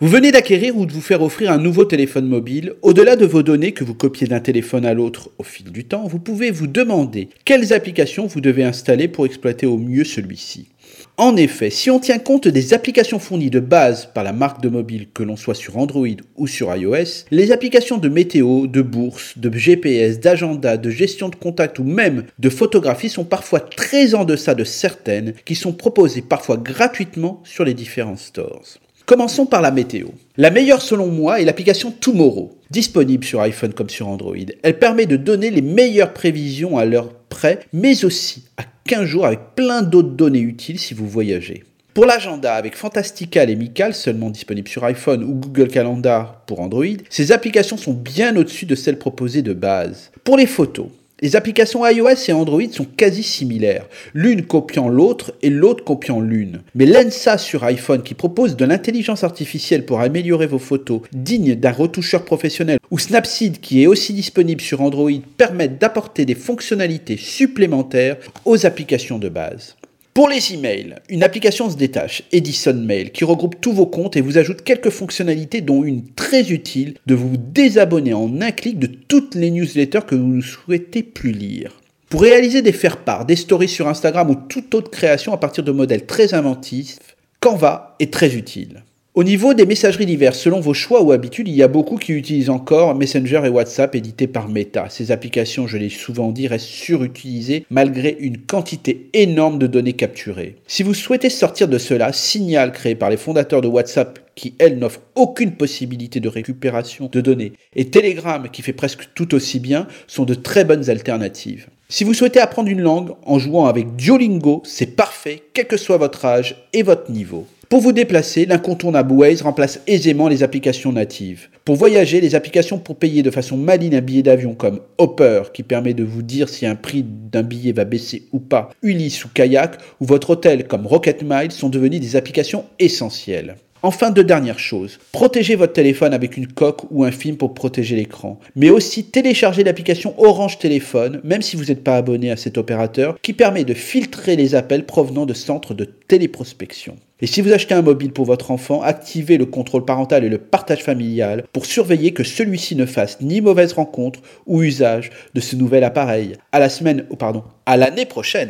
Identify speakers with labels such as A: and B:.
A: Vous venez d'acquérir ou de vous faire offrir un nouveau téléphone mobile. Au-delà de vos données que vous copiez d'un téléphone à l'autre au fil du temps, vous pouvez vous demander quelles applications vous devez installer pour exploiter au mieux celui-ci. En effet, si on tient compte des applications fournies de base par la marque de mobile, que l'on soit sur Android ou sur iOS, les applications de météo, de bourse, de GPS, d'agenda, de gestion de contact ou même de photographie sont parfois très en deçà de certaines qui sont proposées parfois gratuitement sur les différents stores. Commençons par la météo. La meilleure selon moi est l'application Tomorrow, disponible sur iPhone comme sur Android. Elle permet de donner les meilleures prévisions à l'heure près, mais aussi à 15 jours avec plein d'autres données utiles si vous voyagez. Pour l'agenda avec Fantastical et Mical, seulement disponibles sur iPhone ou Google Calendar pour Android, ces applications sont bien au-dessus de celles proposées de base. Pour les photos, les applications iOS et Android sont quasi similaires, l'une copiant l'autre et l'autre copiant l'une. Mais Lensa sur iPhone qui propose de l'intelligence artificielle pour améliorer vos photos digne d'un retoucheur professionnel ou Snapseed qui est aussi disponible sur Android permettent d'apporter des fonctionnalités supplémentaires aux applications de base. Pour les emails, une application se détache, Edison Mail, qui regroupe tous vos comptes et vous ajoute quelques fonctionnalités dont une très utile de vous désabonner en un clic de toutes les newsletters que vous ne souhaitez plus lire. Pour réaliser des faire-part, des stories sur Instagram ou toute autre création à partir de modèles très inventifs, Canva est très utile. Au niveau des messageries diverses, selon vos choix ou habitudes, il y a beaucoup qui utilisent encore Messenger et WhatsApp édités par Meta. Ces applications, je l'ai souvent dit, restent surutilisées malgré une quantité énorme de données capturées. Si vous souhaitez sortir de cela, Signal, créé par les fondateurs de WhatsApp, qui elle n'offre aucune possibilité de récupération de données, et Telegram, qui fait presque tout aussi bien, sont de très bonnes alternatives. Si vous souhaitez apprendre une langue en jouant avec Duolingo, c'est parfait, quel que soit votre âge et votre niveau. Pour vous déplacer, l'incontournable Waze remplace aisément les applications natives. Pour voyager, les applications pour payer de façon maligne un billet d'avion comme Hopper, qui permet de vous dire si un prix d'un billet va baisser ou pas, Ulysse ou Kayak, ou votre hôtel comme Rocket Miles sont devenues des applications essentielles. Enfin, deux dernières choses. Protégez votre téléphone avec une coque ou un film pour protéger l'écran. Mais aussi téléchargez l'application Orange Téléphone, même si vous n'êtes pas abonné à cet opérateur, qui permet de filtrer les appels provenant de centres de téléprospection. Et si vous achetez un mobile pour votre enfant, activez le contrôle parental et le partage familial pour surveiller que celui-ci ne fasse ni mauvaise rencontre ou usage de ce nouvel appareil. À la semaine, ou pardon, à l'année prochaine.